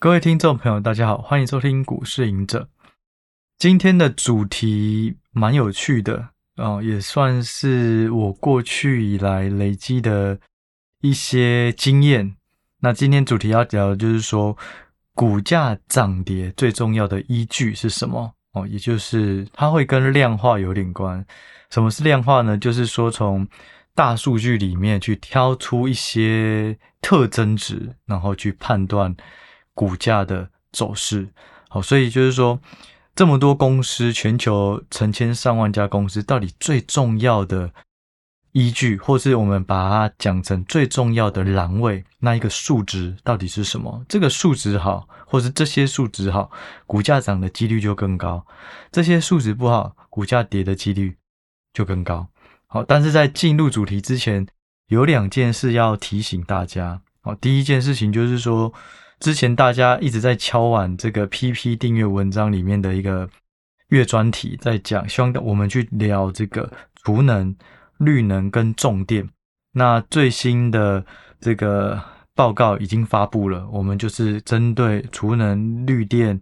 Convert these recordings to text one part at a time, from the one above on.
各位听众朋友，大家好，欢迎收听股市赢者。今天的主题蛮有趣的哦，也算是我过去以来累积的一些经验。那今天主题要聊的就是说，股价涨跌最重要的依据是什么？哦，也就是它会跟量化有点关。什么是量化呢？就是说从大数据里面去挑出一些特征值，然后去判断。股价的走势，好，所以就是说，这么多公司，全球成千上万家公司，到底最重要的依据，或是我们把它讲成最重要的栏位，那一个数值到底是什么？这个数值好，或是这些数值好，股价涨的几率就更高；这些数值不好，股价跌的几率就更高。好，但是在进入主题之前，有两件事要提醒大家。好，第一件事情就是说。之前大家一直在敲碗这个 PP 订阅文章里面的一个月专题，在讲，希望我们去聊这个储能、绿能跟重电。那最新的这个报告已经发布了，我们就是针对储能、绿电、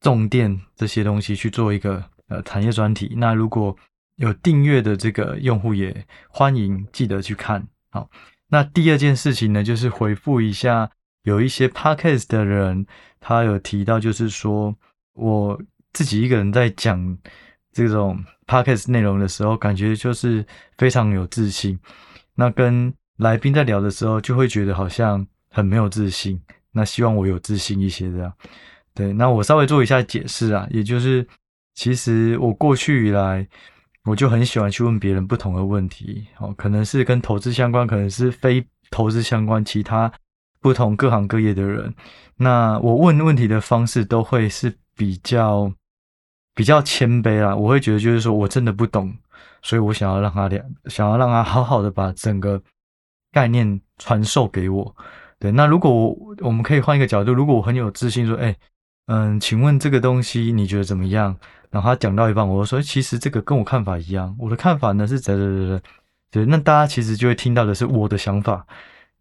重电这些东西去做一个呃产业专题。那如果有订阅的这个用户，也欢迎记得去看。好，那第二件事情呢，就是回复一下。有一些 podcast 的人，他有提到，就是说我自己一个人在讲这种 podcast 内容的时候，感觉就是非常有自信。那跟来宾在聊的时候，就会觉得好像很没有自信。那希望我有自信一些，这样。对，那我稍微做一下解释啊，也就是其实我过去以来，我就很喜欢去问别人不同的问题，哦，可能是跟投资相关，可能是非投资相关，其他。不同各行各业的人，那我问问题的方式都会是比较比较谦卑啦。我会觉得就是说我真的不懂，所以我想要让他俩想要让他好好的把整个概念传授给我。对，那如果我我们可以换一个角度，如果我很有自信说，哎，嗯，请问这个东西你觉得怎么样？然后他讲到一半，我就说，其实这个跟我看法一样，我的看法呢是怎怎怎怎，对，那大家其实就会听到的是我的想法。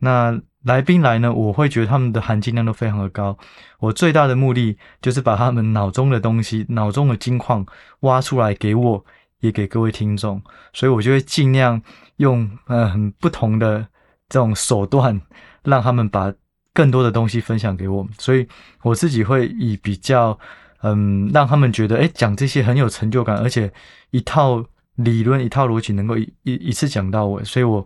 那来宾来呢，我会觉得他们的含金量都非常的高。我最大的目的就是把他们脑中的东西、脑中的金矿挖出来给我，也给各位听众。所以我就会尽量用呃很不同的这种手段，让他们把更多的东西分享给我。所以我自己会以比较嗯，让他们觉得诶讲这些很有成就感，而且一套理论、一套逻辑能够一一一次讲到尾。所以我。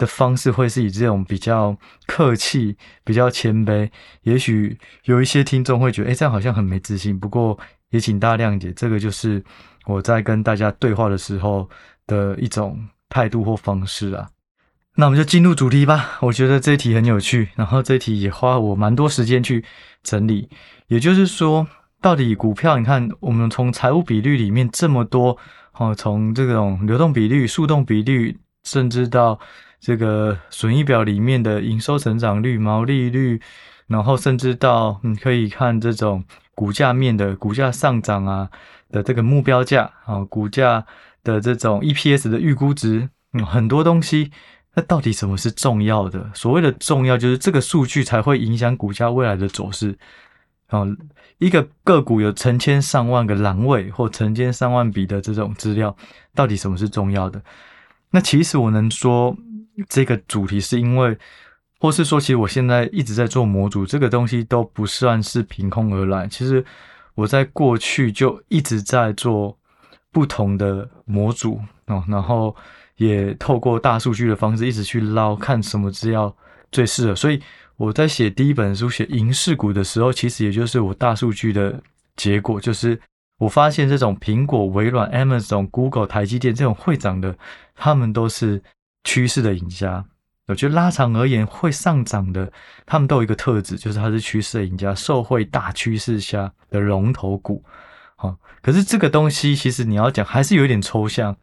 的方式会是以这种比较客气、比较谦卑。也许有一些听众会觉得，哎，这样好像很没自信。不过也请大家谅解，这个就是我在跟大家对话的时候的一种态度或方式啊。那我们就进入主题吧。我觉得这题很有趣，然后这题也花我蛮多时间去整理。也就是说，到底股票，你看，我们从财务比率里面这么多，哦，从这种流动比率、速动比率，甚至到这个损益表里面的营收成长率、毛利率，然后甚至到你可以看这种股价面的股价上涨啊的这个目标价啊，股价的这种 EPS 的预估值，嗯，很多东西，那到底什么是重要的？所谓的重要，就是这个数据才会影响股价未来的走势。哦，一个个股有成千上万个栏位或成千上万笔的这种资料，到底什么是重要的？那其实我能说。这个主题是因为，或是说，其实我现在一直在做模组，这个东西都不算是凭空而来。其实我在过去就一直在做不同的模组哦，然后也透过大数据的方式一直去捞，看什么资料最适合。所以我在写第一本书写银势股的时候，其实也就是我大数据的结果，就是我发现这种苹果、微软、Amazon、Google、台积电这种会涨的，他们都是。趋势的赢家，我觉得拉长而言会上涨的，他们都有一个特质，就是它是趋势的赢家，受惠大趋势下的龙头股。好，可是这个东西其实你要讲还是有一点抽象。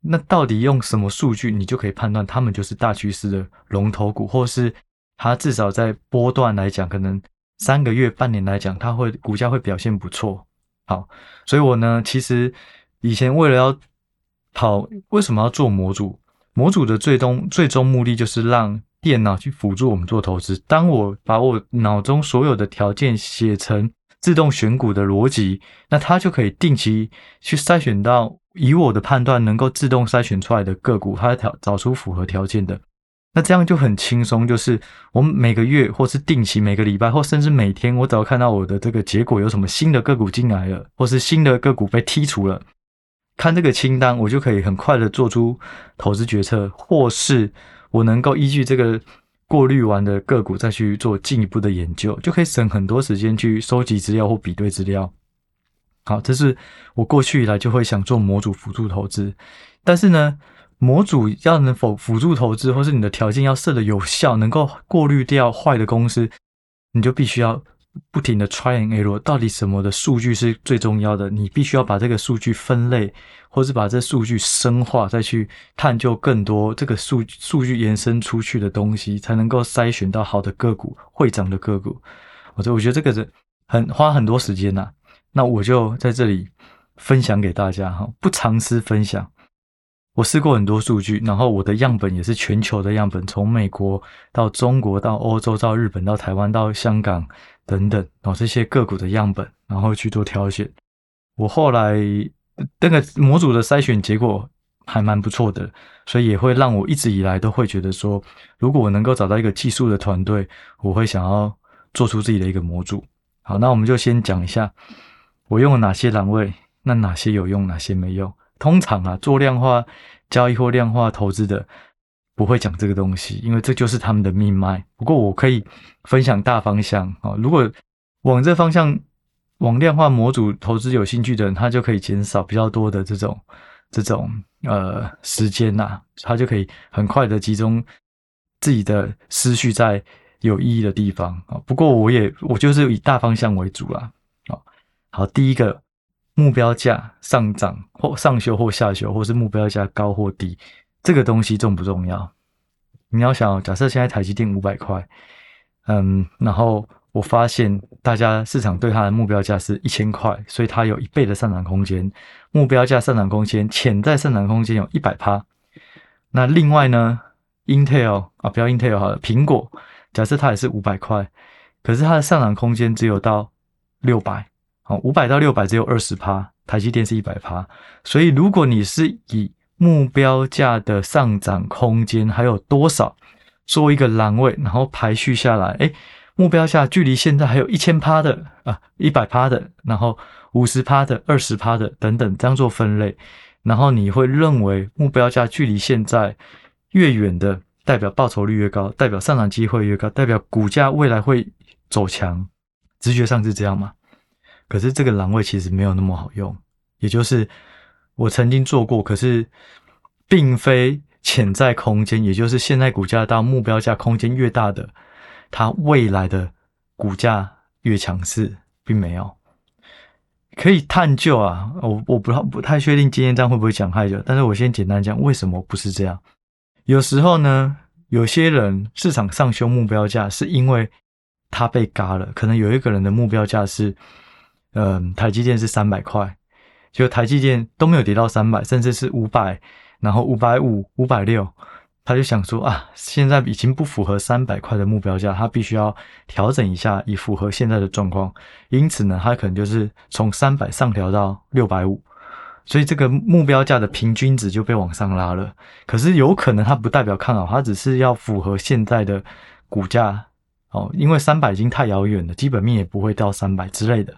那到底用什么数据，你就可以判断他们就是大趋势的龙头股，或是它至少在波段来讲，可能三个月、半年来讲，它会股价会表现不错。好，所以我呢，其实以前为了要跑，为什么要做模组？模组的最终最终目的就是让电脑去辅助我们做投资。当我把我脑中所有的条件写成自动选股的逻辑，那它就可以定期去筛选到以我的判断能够自动筛选出来的个股，它找找出符合条件的。那这样就很轻松，就是我们每个月或是定期每个礼拜或甚至每天，我只要看到我的这个结果有什么新的个股进来了，或是新的个股被剔除了，看这个清单，我就可以很快的做出投资决策，或是我能够依据这个过滤完的个股再去做进一步的研究，就可以省很多时间去收集资料或比对资料。好，这是我过去以来就会想做模组辅助投资，但是呢，模组要能否辅助投资，或是你的条件要设的有效，能够过滤掉坏的公司，你就必须要不停的 try and error，到底什么的数据是最重要的？你必须要把这个数据分类，或是把这数据深化，再去探究更多这个数数据延伸出去的东西，才能够筛选到好的个股、会涨的个股。我这我觉得这个是很花很多时间呐。那我就在这里分享给大家哈，不尝试分享。我试过很多数据，然后我的样本也是全球的样本，从美国到中国到欧洲到日本到台湾到香港等等，然后这些个股的样本，然后去做挑选。我后来那个模组的筛选结果还蛮不错的，所以也会让我一直以来都会觉得说，如果我能够找到一个技术的团队，我会想要做出自己的一个模组。好，那我们就先讲一下我用了哪些栏位，那哪些有用，哪些没用。通常啊，做量化交易或量化投资的不会讲这个东西，因为这就是他们的命脉。不过我可以分享大方向啊，如果往这方向往量化模组投资有兴趣的人，他就可以减少比较多的这种这种呃时间呐、他就可以很快的集中自己的思绪在有意义的地方啊。不过我也我就是以大方向为主啦。啊。好，第一个。目标价上涨或上修或下修，或是目标价高或低，这个东西重不重要？你要想，假设现在台积电五百块，嗯，然后我发现大家市场对它的目标价是一千块，所以它有一倍的上涨空间。目标价上涨空间，潜在上涨空间有一百趴。那另外呢，Intel 啊，不要 Intel 好了，苹果，假设它也是五百块，可是它的上涨空间只有到六百。哦，五百到六百只有二十趴，台积电是一百趴，所以如果你是以目标价的上涨空间还有多少做一个栏位，然后排序下来，诶，目标价距离现在还有一千趴的啊，一百趴的，然后五十趴的，二十趴的等等，这样做分类，然后你会认为目标价距离现在越远的，代表报酬率越高，代表上涨机会越高，代表股价未来会走强，直觉上是这样吗？可是这个栏位其实没有那么好用，也就是我曾经做过，可是并非潜在空间，也就是现在股价到目标价空间越大的，它未来的股价越强势，并没有可以探究啊。我我不不太确定今天这样会不会讲太久，但是我先简单讲为什么不是这样。有时候呢，有些人市场上修目标价是因为他被嘎了，可能有一个人的目标价是。嗯，台积电是三百块，就台积电都没有跌到三百，甚至是五百，然后五百五、五百六，他就想说啊，现在已经不符合三百块的目标价，他必须要调整一下，以符合现在的状况。因此呢，他可能就是从三百上调到六百五，所以这个目标价的平均值就被往上拉了。可是有可能它不代表看好，它只是要符合现在的股价哦，因为三百已经太遥远了，基本面也不会到三百之类的。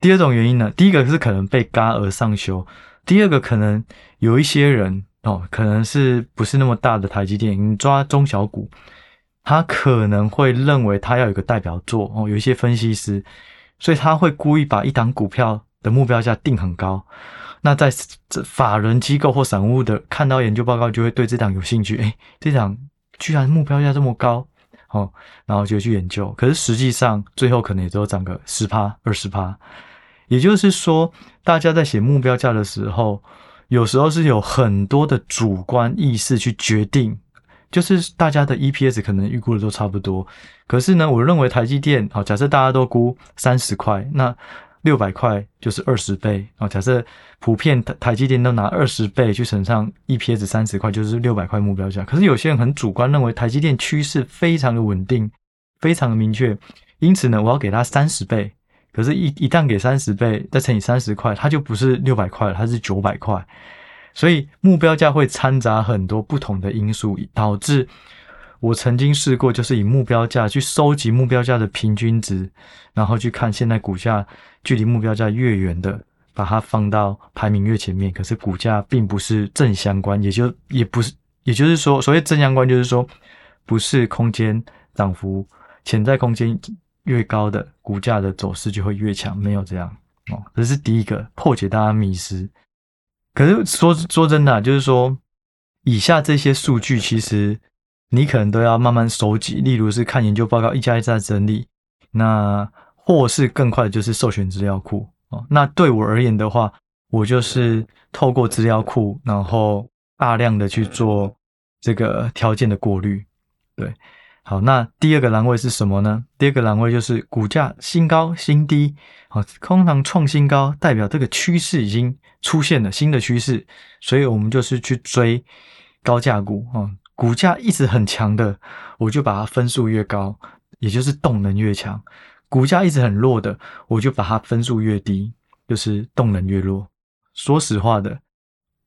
第二种原因呢，第一个是可能被嘎而上修，第二个可能有一些人哦，可能是不是那么大的台积电，你抓中小股，他可能会认为他要有个代表作哦，有一些分析师，所以他会故意把一档股票的目标价定很高，那在这法人机构或散户的看到研究报告，就会对这档有兴趣，诶，这档居然目标价这么高哦，然后就去研究，可是实际上最后可能也只有涨个十趴、二十趴。也就是说，大家在写目标价的时候，有时候是有很多的主观意识去决定，就是大家的 EPS 可能预估的都差不多。可是呢，我认为台积电，好，假设大家都估三十块，那六百块就是二十倍啊。假设普遍台台积电都拿二十倍去乘上 EPS 三十块，就是六百块目标价。可是有些人很主观，认为台积电趋势非常的稳定，非常的明确，因此呢，我要给它三十倍。可是一，一旦给三十倍，再乘以三十块，它就不是六百块了，它是九百块。所以目标价会掺杂很多不同的因素，导致我曾经试过，就是以目标价去收集目标价的平均值，然后去看现在股价距离目标价越远的，把它放到排名越前面。可是股价并不是正相关，也就也不是，也就是说，所谓正相关，就是说不是空间涨幅潜在空间越高的股价的走势就会越强，没有这样哦。这是第一个破解大家迷思。可是说说真的，就是说，以下这些数据其实你可能都要慢慢收集，例如是看研究报告，一家一家整理，那或是更快的就是授权资料库哦。那对我而言的话，我就是透过资料库，然后大量的去做这个条件的过滤，对。好，那第二个栏位是什么呢？第二个栏位就是股价新高、新低。好，通常创新高代表这个趋势已经出现了新的趋势，所以我们就是去追高价股啊。股价一直很强的，我就把它分数越高，也就是动能越强；股价一直很弱的，我就把它分数越低，就是动能越弱。说实话的，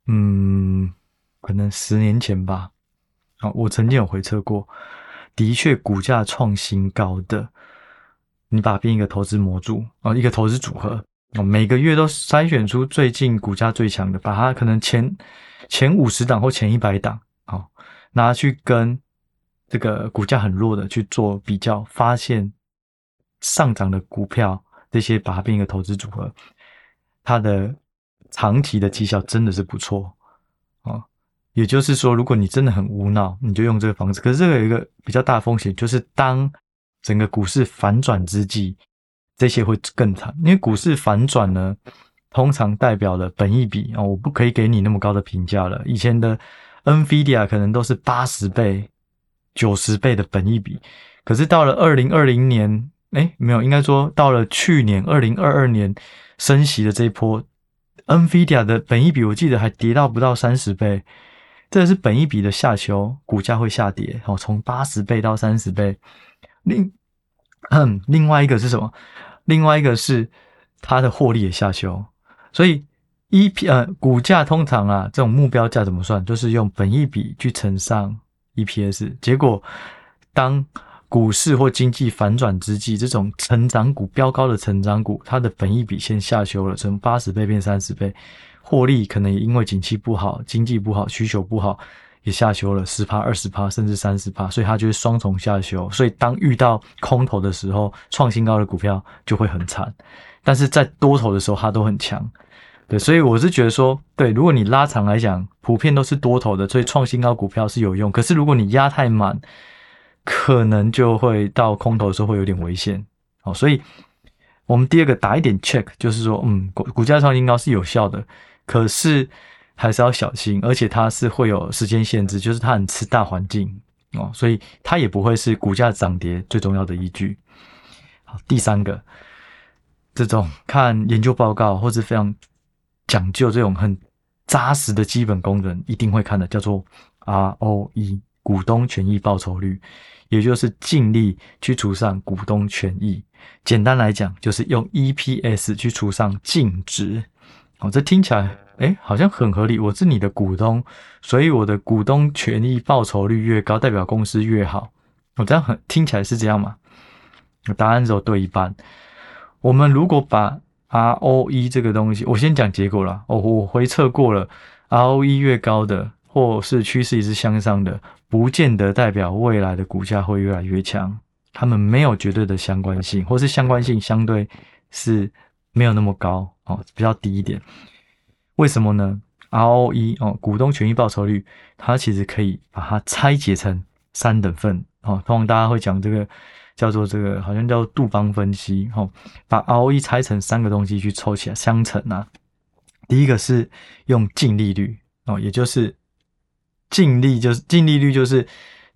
嗯，可能十年前吧。啊，我曾经有回测过。的确，股价创新高的，你把它变一个投资模组哦，一个投资组合哦，每个月都筛选出最近股价最强的，把它可能前前五十档或前一百档，哦，拿去跟这个股价很弱的去做比较，发现上涨的股票这些，把它变一个投资组合，它的长期的绩效真的是不错。也就是说，如果你真的很无脑，你就用这个方式。可是这个有一个比较大风险，就是当整个股市反转之际，这些会更惨。因为股市反转呢，通常代表了本益比啊，我不可以给你那么高的评价了。以前的 NVIDIA 可能都是八十倍、九十倍的本益比，可是到了二零二零年，诶，没有，应该说到了去年二零二二年升息的这一波，NVIDIA 的本益比我记得还跌到不到三十倍。这是本益比的下修，股价会下跌。哦，从八十倍到三十倍。另，嗯，另外一个是什么？另外一个是它的获利也下修。所以，EP 呃，股价通常啊，这种目标价怎么算？就是用本益比去乘上 EPS。结果，当股市或经济反转之际，这种成长股飙高的成长股，它的本益比先下修了，从八十倍变三十倍。获利可能也因为景气不好、经济不好、需求不好，也下修了十趴、二十趴，甚至三十趴，所以它就是双重下修。所以当遇到空头的时候，创新高的股票就会很惨；但是在多头的时候，它都很强。对，所以我是觉得说，对，如果你拉长来讲，普遍都是多头的，所以创新高股票是有用。可是如果你压太满，可能就会到空头的时候会有点危险。好，所以我们第二个打一点 check，就是说，嗯，股股价创新高是有效的。可是还是要小心，而且它是会有时间限制，就是它很吃大环境哦，所以它也不会是股价涨跌最重要的依据。好，第三个，这种看研究报告或者非常讲究这种很扎实的基本功能，一定会看的，叫做 ROE 股东权益报酬率，也就是净利去除上股东权益。简单来讲，就是用 EPS 去除上净值。哦，这听起来，诶，好像很合理。我是你的股东，所以我的股东权益报酬率越高，代表公司越好。我这样很听起来是这样吗？答案只有对一半。我们如果把 ROE 这个东西，我先讲结果了。哦，我回测过了，ROE 越高的，或是趋势一直向上的，不见得代表未来的股价会越来越强。他们没有绝对的相关性，或是相关性相对是没有那么高。哦，比较低一点，为什么呢？ROE 哦，股东权益报酬率，它其实可以把它拆解成三等份哦。通常大家会讲这个叫做这个，好像叫杜邦分析哦，把 ROE 拆成三个东西去凑起来相乘啊。第一个是用净利率哦，也就是净利就是净利率就是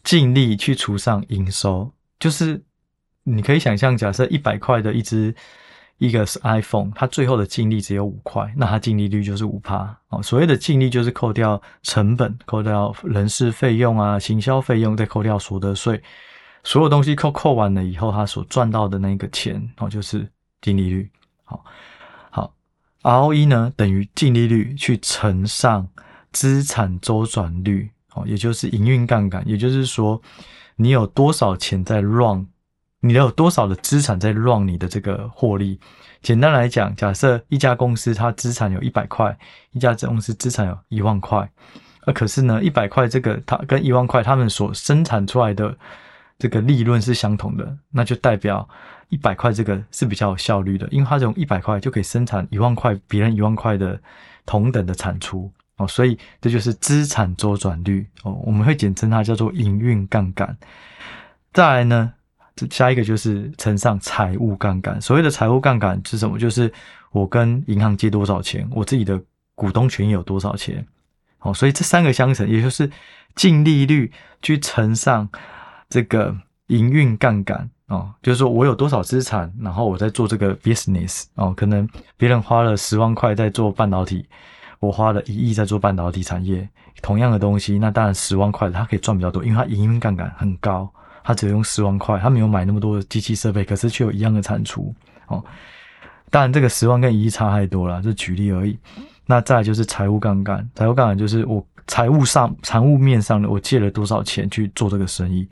净利去除上营收，就是你可以想象，假设一百块的一支。一个是 iPhone，它最后的净利只有五块，那它净利率就是五趴哦。所谓的净利就是扣掉成本，扣掉人事费用啊、行销费用，再扣掉所得税，所有东西扣扣完了以后，它所赚到的那个钱哦，就是净利率。好，好，ROE 呢等于净利率去乘上资产周转率哦，也就是营运杠杆，也就是说你有多少钱在 run。你有多少的资产在 run 你的这个获利？简单来讲，假设一家公司它资产有一百块，一家公司资产有一万块，而可是呢，一百块这个它跟一万块他们所生产出来的这个利润是相同的，那就代表一百块这个是比较有效率的，因为它用一百块就可以生产一万块别人一万块的同等的产出哦，所以这就是资产周转率哦，我们会简称它叫做营运杠杆。再来呢？这下一个就是乘上财务杠杆。所谓的财务杠杆是什么？就是我跟银行借多少钱，我自己的股东权益有多少钱。哦，所以这三个相乘，也就是净利率去乘上这个营运杠杆哦，就是说我有多少资产，然后我在做这个 business 哦，可能别人花了十万块在做半导体，我花了一亿在做半导体产业，同样的东西，那当然十万块它可以赚比较多，因为它营运杠杆很高。他只有用十万块，他没有买那么多的机器设备，可是却有一样的产出哦。当然，这个十万跟一亿差太多了，这举例而已。那再就是财务杠杆，财务杠杆就是我财务上、财务面上的，我借了多少钱去做这个生意。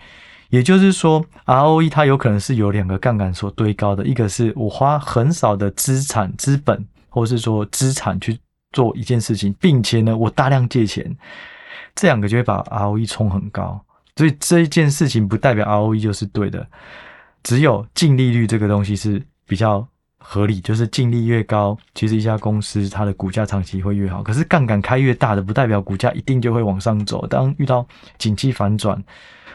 也就是说，ROE 它有可能是有两个杠杆所堆高的，一个是我花很少的资产、资本，或是说资产去做一件事情，并且呢，我大量借钱，这两个就会把 ROE 冲很高。所以这一件事情不代表 ROE 就是对的，只有净利率这个东西是比较合理，就是净利越高，其实一家公司它的股价长期会越好。可是杠杆开越大的，不代表股价一定就会往上走。当遇到景气反转，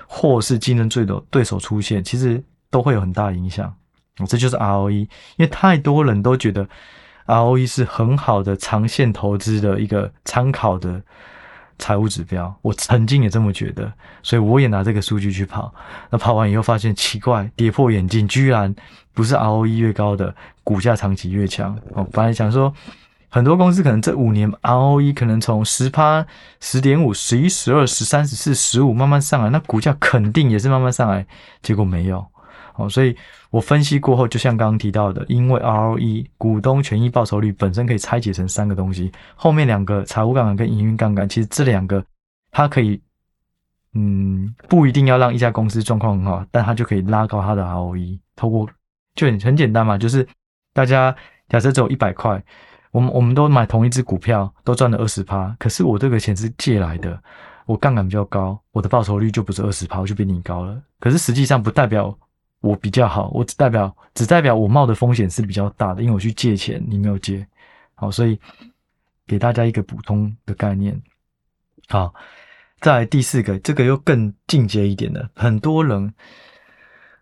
或是竞争对手对手出现，其实都会有很大影响。这就是 ROE，因为太多人都觉得 ROE 是很好的长线投资的一个参考的。财务指标，我曾经也这么觉得，所以我也拿这个数据去跑。那跑完以后发现奇怪，跌破眼镜，居然不是 ROE 越高的股价长期越强。哦，本来想说很多公司可能这五年 ROE 可能从十趴、十点五、十一、十二、十三、十四、十五慢慢上来，那股价肯定也是慢慢上来，结果没有。哦，所以我分析过后，就像刚刚提到的，因为 ROE 股东权益报酬率本身可以拆解成三个东西，后面两个财务杠杆跟营运杠杆，其实这两个它可以，嗯，不一定要让一家公司状况很好，但它就可以拉高它的 ROE。透过就很很简单嘛，就是大家假设只有一百块，我们我们都买同一只股票，都赚了二十趴，可是我这个钱是借来的，我杠杆比较高，我的报酬率就不是二十趴，我就比你高了。可是实际上不代表。我比较好，我只代表只代表我冒的风险是比较大的，因为我去借钱，你没有借，好，所以给大家一个普通的概念。好，再来第四个，这个又更进阶一点的，很多人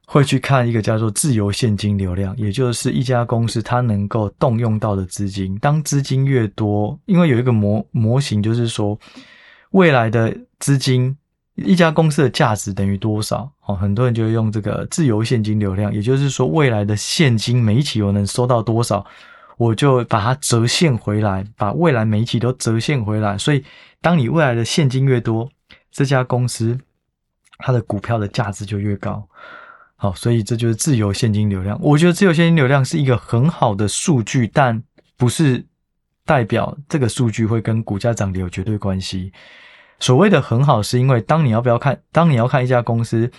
会去看一个叫做自由现金流量，也就是一家公司它能够动用到的资金，当资金越多，因为有一个模模型，就是说未来的资金。一家公司的价值等于多少？哦，很多人就会用这个自由现金流量，也就是说，未来的现金每一期我能收到多少，我就把它折现回来，把未来每一期都折现回来。所以，当你未来的现金越多，这家公司它的股票的价值就越高。好，所以这就是自由现金流量。我觉得自由现金流量是一个很好的数据，但不是代表这个数据会跟股价涨跌有绝对关系。所谓的很好，是因为当你要不要看，当你要看一家公司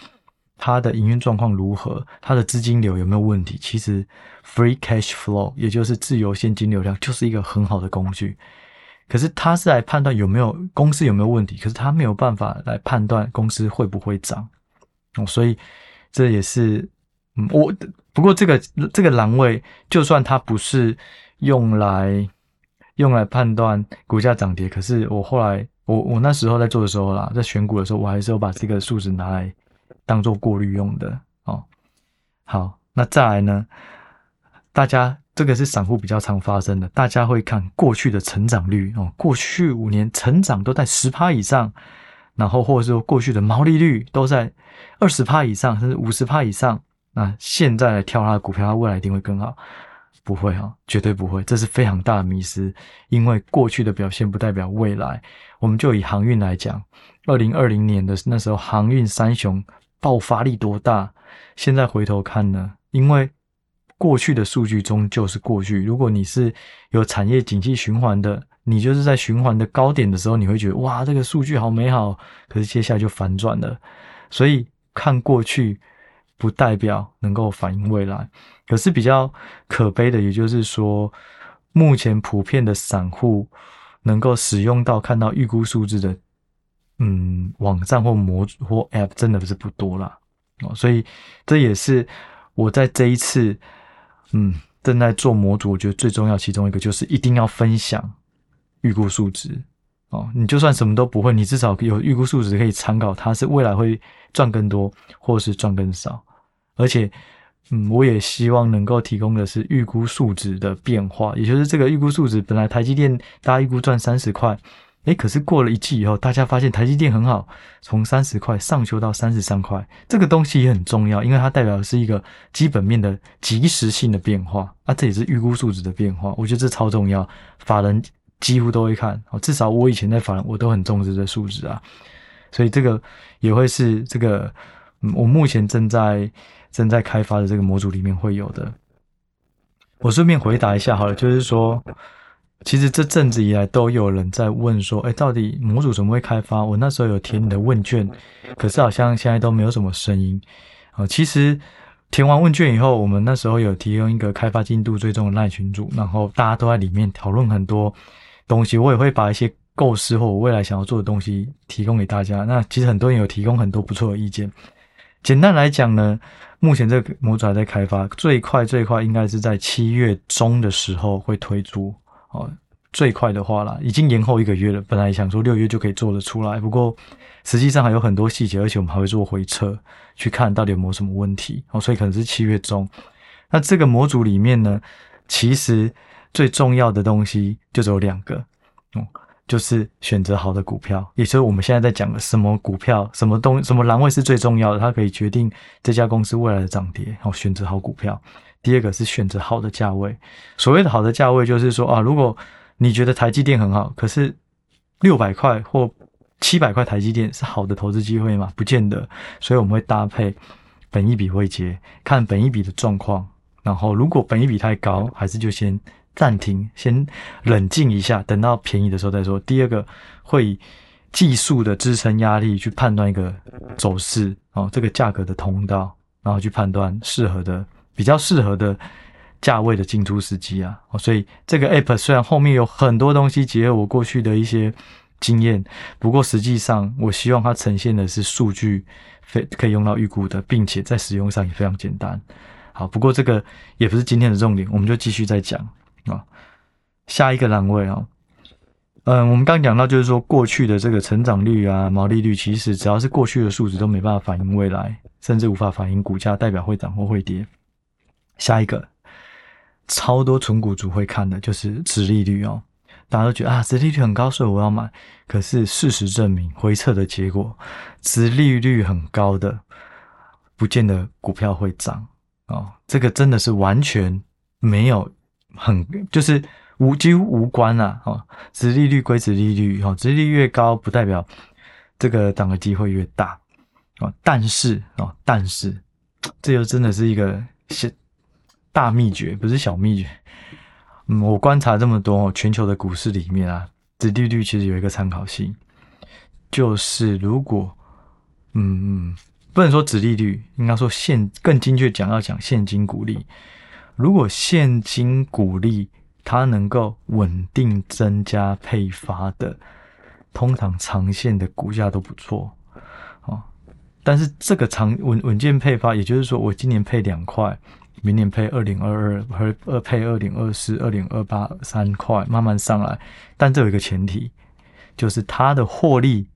它的营运状况如何，它的资金流有没有问题，其实 free cash flow 也就是自由现金流量就是一个很好的工具。可是它是来判断有没有公司有没有问题，可是它没有办法来判断公司会不会涨。哦，所以这也是，嗯，我不过这个这个栏位，就算它不是用来用来判断股价涨跌，可是我后来。我我那时候在做的时候啦，在选股的时候，我还是有把这个数值拿来当做过滤用的哦。好，那再来呢？大家这个是散户比较常发生的，大家会看过去的成长率哦，过去五年成长都在十趴以上，然后或者说过去的毛利率都在二十趴以上，甚至五十趴以上。那现在来挑它的股票，它未来一定会更好。不会哈，绝对不会，这是非常大的迷思。因为过去的表现不代表未来。我们就以航运来讲，二零二零年的那时候，航运三雄爆发力多大？现在回头看呢，因为过去的数据终究是过去。如果你是有产业景气循环的，你就是在循环的高点的时候，你会觉得哇，这个数据好美好。可是接下来就反转了。所以看过去不代表能够反映未来。可是比较可悲的，也就是说，目前普遍的散户能够使用到看到预估数字的，嗯，网站或模或 App 真的是不多啦。哦，所以这也是我在这一次，嗯，正在做模组，我觉得最重要其中一个就是一定要分享预估数值哦。你就算什么都不会，你至少有预估数值可以参考，它是未来会赚更多，或是赚更少，而且。嗯，我也希望能够提供的是预估数值的变化，也就是这个预估数值，本来台积电大家预估赚三十块，诶，可是过了一季以后，大家发现台积电很好，从三十块上修到三十三块，这个东西也很重要，因为它代表的是一个基本面的即时性的变化啊，这也是预估数值的变化，我觉得这超重要，法人几乎都会看，至少我以前在法人我都很重视这数值啊，所以这个也会是这个，我目前正在。正在开发的这个模组里面会有的，我顺便回答一下好了，就是说，其实这阵子以来都有人在问说，哎，到底模组怎么会开发？我那时候有填你的问卷，可是好像现在都没有什么声音啊。其实填完问卷以后，我们那时候有提供一个开发进度追踪的赖群组，然后大家都在里面讨论很多东西，我也会把一些构思或我未来想要做的东西提供给大家。那其实很多人有提供很多不错的意见。简单来讲呢，目前这个模组还在开发，最快最快应该是在七月中的时候会推出哦。最快的话啦，已经延后一个月了。本来想说六月就可以做得出来，不过实际上还有很多细节，而且我们还会做回测，去看到底有没有什么问题哦。所以可能是七月中。那这个模组里面呢，其实最重要的东西就只有两个，嗯。就是选择好的股票，也就是我们现在在讲的什么股票、什么东、什么栏位是最重要的，它可以决定这家公司未来的涨跌。然后选择好股票。第二个是选择好的价位。所谓的好的价位，就是说啊，如果你觉得台积电很好，可是六百块或七百块台积电是好的投资机会吗？不见得。所以我们会搭配本益比位阶，看本一笔的状况。然后如果本一笔太高，还是就先。暂停，先冷静一下，等到便宜的时候再说。第二个，会以技术的支撑压力去判断一个走势哦，这个价格的通道，然后去判断适合的、比较适合的价位的进出时机啊。所以这个 app 虽然后面有很多东西结合我过去的一些经验，不过实际上我希望它呈现的是数据，非可以用到预估的，并且在使用上也非常简单。好，不过这个也不是今天的重点，我们就继续再讲。啊，下一个栏位啊，嗯，我们刚讲到，就是说过去的这个成长率啊、毛利率，其实只要是过去的数值都没办法反映未来，甚至无法反映股价，代表会涨或会跌。下一个，超多纯股族会看的就是殖利率哦，大家都觉得啊，殖利率很高，所以我要买。可是事实证明，回测的结果，殖利率很高的，不见得股票会涨哦，这个真的是完全没有。很就是无几乎无关啊，哦，殖利率归殖利率，哦，殖利率越高不代表这个涨的机会越大，哦，但是哦，但是这又真的是一个小大秘诀，不是小秘诀。嗯，我观察这么多哦全球的股市里面啊，殖利率其实有一个参考性，就是如果嗯嗯，不能说殖利率，应该说现更精确讲要讲现金股利。如果现金股利它能够稳定增加配发的，通常长线的股价都不错哦。但是这个长稳稳健配发，也就是说我今年配两块，明年配二零二二，和二配二零二四、二零二八三块，慢慢上来。但这有一个前提，就是它的获利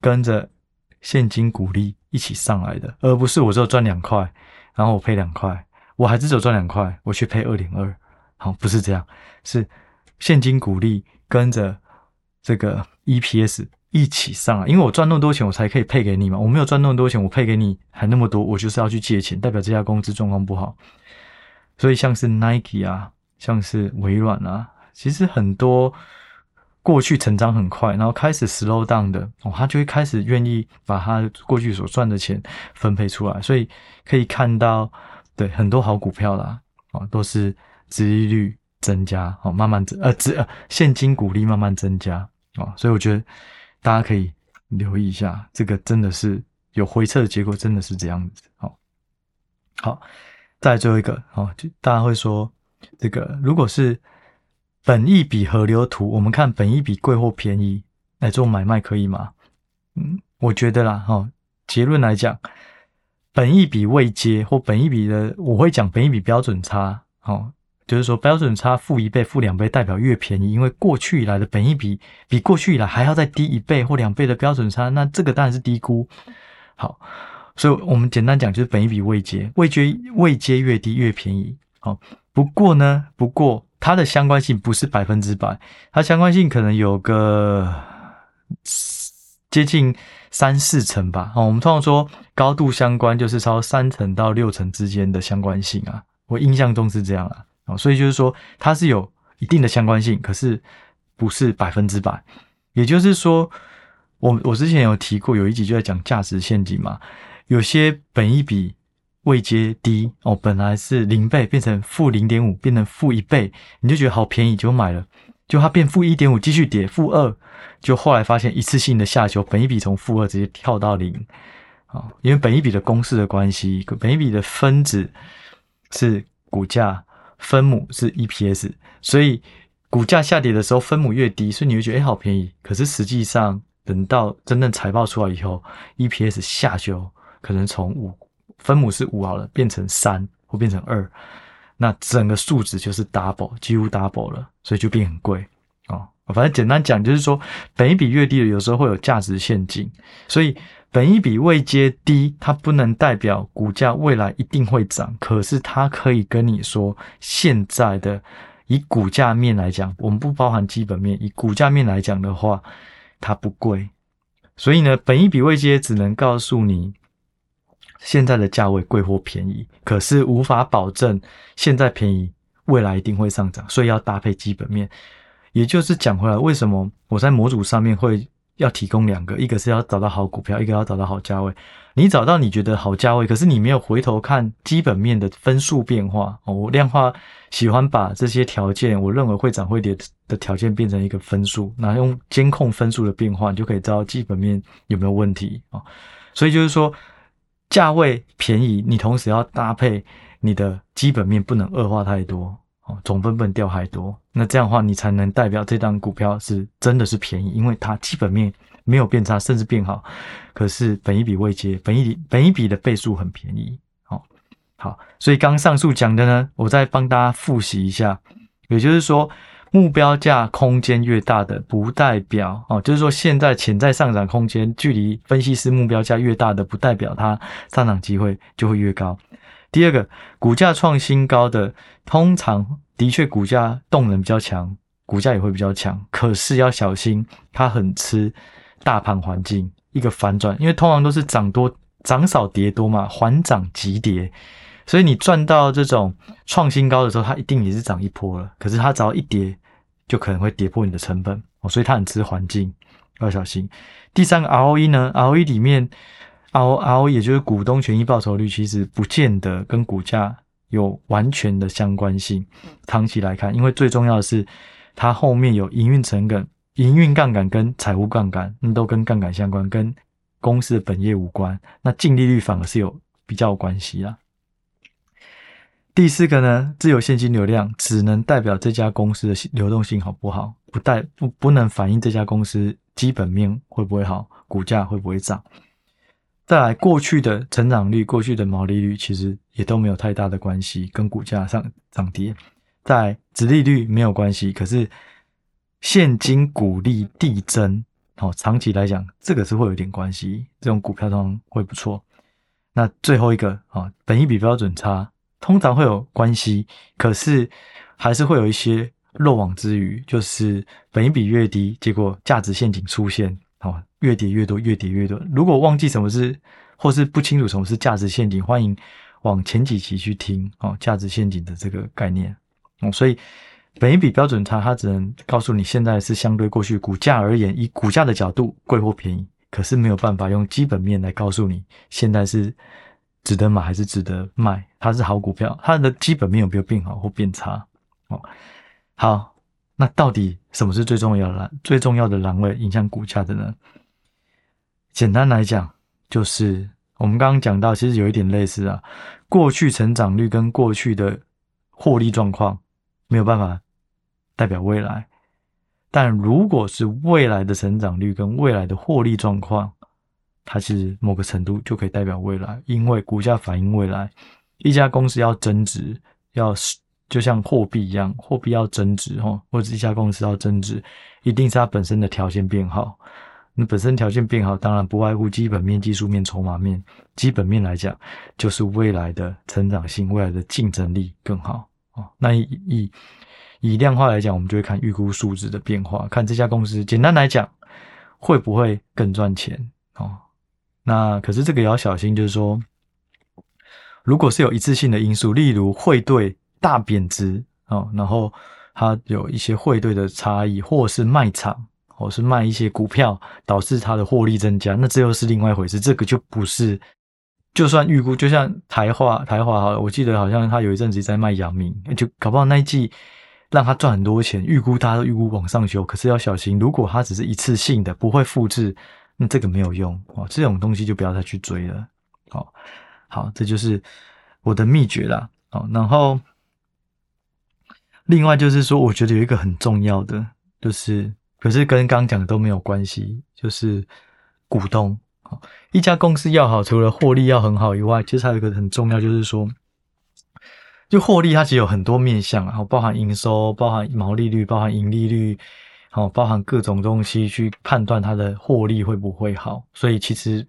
跟着现金股利一起上来的，而不是我只有赚两块，然后我配两块。我还只有赚两块，我去配二点二，好，不是这样，是现金股利跟着这个 EPS 一起上来，因为我赚那么多钱，我才可以配给你嘛。我没有赚那么多钱，我配给你还那么多，我就是要去借钱，代表这家公司状况不好。所以像是 Nike 啊，像是微软啊，其实很多过去成长很快，然后开始 slow down 的哦，他就会开始愿意把他过去所赚的钱分配出来，所以可以看到，对很多好股票啦，哦，都是殖利率增加哦，慢慢增呃，殖呃现金股利慢慢增加哦，所以我觉得大家可以留意一下，这个真的是有回撤的结果，真的是这样子哦。好。再最后一个哦，就大家会说，这个如果是本益比河流图，我们看本益比贵或便宜来做买卖可以吗？嗯，我觉得啦，哈，结论来讲，本益比未接或本益比的，我会讲本益比标准差，哦，就是说标准差负一倍、负两倍代表越便宜，因为过去以来的本益比比过去以来还要再低一倍或两倍的标准差，那这个当然是低估。好。所以，我们简单讲，就是本益比位阶，位阶位阶越低越便宜。好，不过呢，不过它的相关性不是百分之百，它相关性可能有个接近三四成吧。哦，我们通常说高度相关，就是超三成到六成之间的相关性啊。我印象中是这样啊。哦，所以就是说它是有一定的相关性，可是不是百分之百。也就是说，我我之前有提过，有一集就在讲价值陷阱嘛。有些本益比位阶低哦，本来是零倍变成负零点五，变成负一倍，你就觉得好便宜就买了，就它变负一点五继续跌，负二，就后来发现一次性的下修，本一比从负二直接跳到零啊，因为本一比的公式的关系，本一比的分子是股价，分母是 EPS，所以股价下跌的时候分母越低，所以你会觉得哎好便宜，可是实际上等到真正财报出来以后，EPS 下修。可能从五分母是五好了，变成三或变成二，那整个数值就是 double，几乎 double 了，所以就变很贵哦。反正简单讲就是说，本一比越低的，有时候会有价值陷阱。所以本一比位阶低，它不能代表股价未来一定会涨，可是它可以跟你说，现在的以股价面来讲，我们不包含基本面，以股价面来讲的话，它不贵。所以呢，本一比位阶只能告诉你。现在的价位贵或便宜，可是无法保证现在便宜，未来一定会上涨，所以要搭配基本面。也就是讲回来，为什么我在模组上面会要提供两个？一个是要找到好股票，一个要找到好价位。你找到你觉得好价位，可是你没有回头看基本面的分数变化。我量化喜欢把这些条件，我认为会涨会跌的条件变成一个分数，那用监控分数的变化，你就可以知道基本面有没有问题啊。所以就是说。价位便宜，你同时要搭配你的基本面不能恶化太多哦，总分不能掉太多。那这样的话，你才能代表这档股票是真的是便宜，因为它基本面没有变差，甚至变好。可是本一笔未接，本益比本一笔的倍数很便宜。哦，好，所以刚上述讲的呢，我再帮大家复习一下，也就是说。目标价空间越大的，不代表哦，就是说现在潜在上涨空间距离分析师目标价越大的，不代表它上涨机会就会越高。第二个，股价创新高的，通常的确股价动能比较强，股价也会比较强。可是要小心，它很吃大盘环境一个反转，因为通常都是涨多涨少跌多嘛，缓涨急跌。所以你赚到这种创新高的时候，它一定也是涨一波了。可是它只要一跌，就可能会跌破你的成本哦，所以它很吃环境，要小心。第三个 ROE 呢？ROE 里面，ROE 也就是股东权益报酬率，其实不见得跟股价有完全的相关性。长期来看，因为最重要的是它后面有营运成本、营运杠杆跟财务杠杆，那都跟杠杆相关，跟公司的本业无关。那净利率反而是有比较有关系啦。第四个呢，自由现金流量只能代表这家公司的流动性好不好，不代不不能反映这家公司基本面会不会好，股价会不会涨。再来，过去的成长率、过去的毛利率其实也都没有太大的关系，跟股价上涨跌。在，殖利率没有关系，可是现金股利递增，哦，长期来讲这个是会有点关系，这种股票通常会不错。那最后一个啊，本益比标准差。通常会有关系，可是还是会有一些漏网之鱼，就是本一比越低，结果价值陷阱出现，哦，越跌越多，越跌越多。如果忘记什么是，或是不清楚什么是价值陷阱，欢迎往前几期去听哦，价值陷阱的这个概念哦，所以本一比标准差它只能告诉你现在是相对过去股价而言，以股价的角度贵或便宜，可是没有办法用基本面来告诉你现在是值得买还是值得卖，它是好股票，它的基本面有没有变好或变差哦？好，那到底什么是最重要的最重要的栏位影响股价的呢？简单来讲，就是我们刚刚讲到，其实有一点类似啊。过去成长率跟过去的获利状况没有办法代表未来，但如果是未来的成长率跟未来的获利状况，它是某个程度就可以代表未来，因为股价反映未来。一家公司要增值，要就像货币一样，货币要增值哈，或者一家公司要增值，一定是它本身的条件变好。那本身条件变好，当然不外乎基本面、技术面、筹码面。基本面来讲，就是未来的成长性、未来的竞争力更好哦。那以以以量化来讲，我们就会看预估数值的变化，看这家公司简单来讲会不会更赚钱哦。那可是这个也要小心，就是说，如果是有一次性的因素，例如汇兑大贬值哦，然后它有一些汇兑的差异，或是卖场。或是卖一些股票，导致它的获利增加，那这又是另外一回事。这个就不是，就算预估，就像台化，台化好了，我记得好像他有一阵子在卖阳明，就搞不好那一季让他赚很多钱，预估他预估往上修。可是要小心，如果它只是一次性的，不会复制，那这个没有用哦。这种东西就不要再去追了。好，好，这就是我的秘诀啦。好，然后另外就是说，我觉得有一个很重要的就是。可是跟刚讲的都没有关系，就是股东。一家公司要好，除了获利要很好以外，其实还有一个很重要，就是说，就获利它其实有很多面向，然后包含营收、包含毛利率、包含盈利率，好，包含各种东西去判断它的获利会不会好。所以其实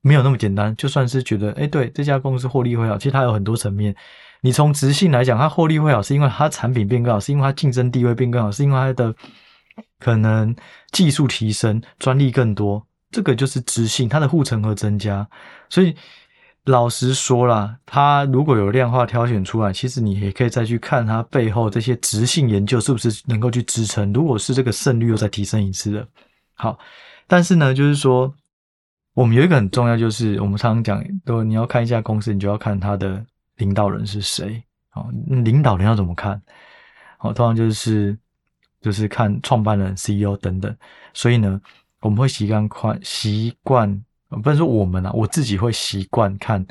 没有那么简单。就算是觉得，哎，对，这家公司获利会好，其实它有很多层面。你从直性来讲，它获利会好，是因为它产品变更好，是因为它竞争地位变更好，是因为它的。可能技术提升，专利更多，这个就是直性，它的护城河增加。所以老实说啦，它如果有量化挑选出来，其实你也可以再去看它背后这些直性研究是不是能够去支撑。如果是这个胜率又再提升一次的，好。但是呢，就是说我们有一个很重要，就是我们常常讲，都你要看一家公司，你就要看它的领导人是谁。好，领导人要怎么看？好，通常就是。就是看创办人、CEO 等等，所以呢，我们会习惯看习惯，不能说我们啊，我自己会习惯看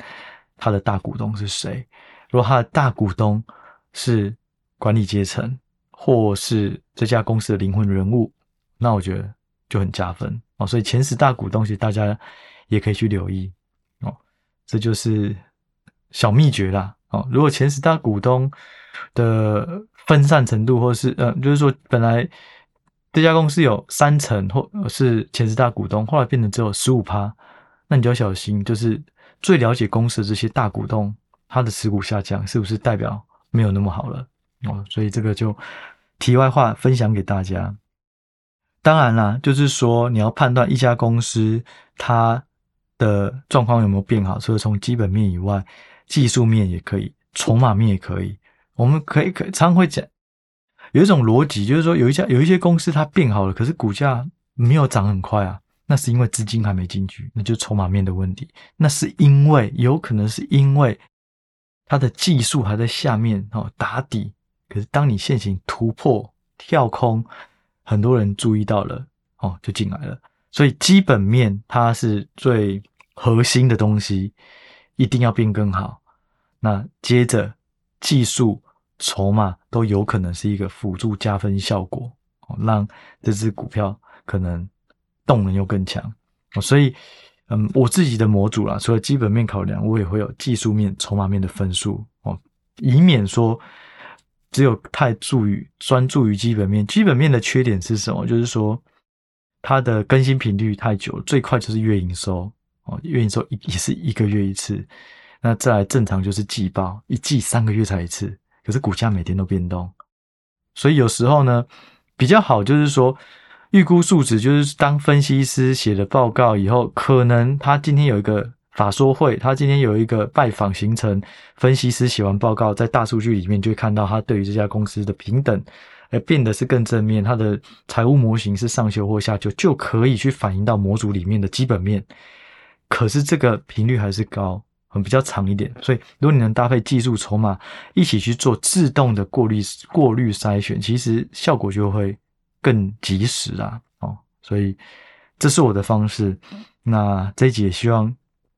他的大股东是谁。如果他的大股东是管理阶层，或是这家公司的灵魂人物，那我觉得就很加分哦。所以前十大股东，其实大家也可以去留意哦。这就是小秘诀啦哦。如果前十大股东的分散程度，或是呃，就是说，本来这家公司有三成或是前十大股东，后来变成只有十五趴，那你就要小心，就是最了解公司的这些大股东，他的持股下降，是不是代表没有那么好了哦？所以这个就题外话分享给大家。当然啦，就是说你要判断一家公司它的状况有没有变好，除了从基本面以外，技术面也可以，筹码面也可以。我们可以可以常常会讲，有一种逻辑，就是说有一家有一些公司它变好了，可是股价没有涨很快啊，那是因为资金还没进去，那就筹码面的问题。那是因为有可能是因为它的技术还在下面哦打底，可是当你现行突破跳空，很多人注意到了哦就进来了，所以基本面它是最核心的东西，一定要变更好。那接着技术。筹码都有可能是一个辅助加分效果，哦让这只股票可能动能又更强哦。所以，嗯，我自己的模组啦，除了基本面考量，我也会有技术面、筹码面的分数哦，以免说只有太注于专注于基本面。基本面的缺点是什么？就是说它的更新频率太久，最快就是月营收哦，月营收也也是一个月一次。那再来正常就是季报，一季三个月才一次。可是股价每天都变动，所以有时候呢，比较好就是说，预估数值就是当分析师写了报告以后，可能他今天有一个法说会，他今天有一个拜访行程，分析师写完报告，在大数据里面就会看到他对于这家公司的平等，而变得是更正面，他的财务模型是上修或下修，就可以去反映到模组里面的基本面。可是这个频率还是高，很比较长一点，所以如果你能搭配技术筹码一起去做自动的过滤过滤筛选，其实效果就会更及时啊！哦，所以这是我的方式。那这一集也希望。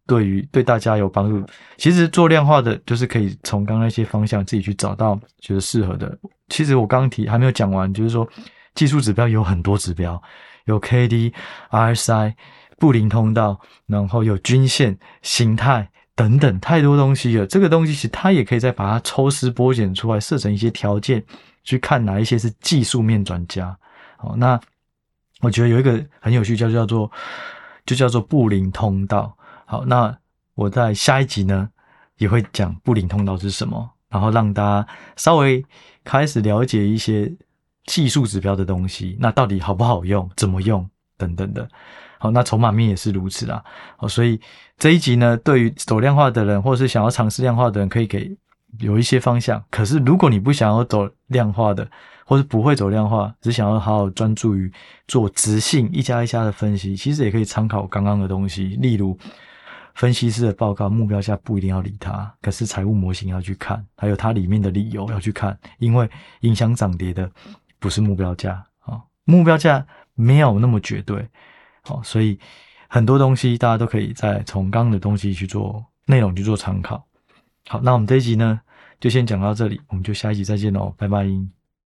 对于对大家有帮助，其实做量化的就是可以从刚刚那些方向自己去找到觉得适合的。其实我刚刚提还没有讲完，就是说技术指标有很多指标，有 K D、RSI、布林通道，然后有均线、形态等等，太多东西了。这个东西其实它也可以再把它抽丝剥茧出来，设成一些条件去看哪一些是技术面专家。好，那我觉得有一个很有趣叫叫做就叫做布林通道。好，那我在下一集呢也会讲布林通道是什么，然后让大家稍微开始了解一些技术指标的东西，那到底好不好用，怎么用等等的。好，那筹码面也是如此啊。好，所以这一集呢，对于走量化的人，或者是想要尝试量化的人，可以给有一些方向。可是如果你不想要走量化的，或是不会走量化，只想要好好专注于做直性一家一家的分析，其实也可以参考刚刚的东西，例如。分析师的报告目标价不一定要理它，可是财务模型要去看，还有它里面的理由要去看，因为影响涨跌的不是目标价啊，目标价没有那么绝对，好，所以很多东西大家都可以再从刚刚的东西去做内容去做参考。好，那我们这一集呢就先讲到这里，我们就下一集再见喽，拜拜。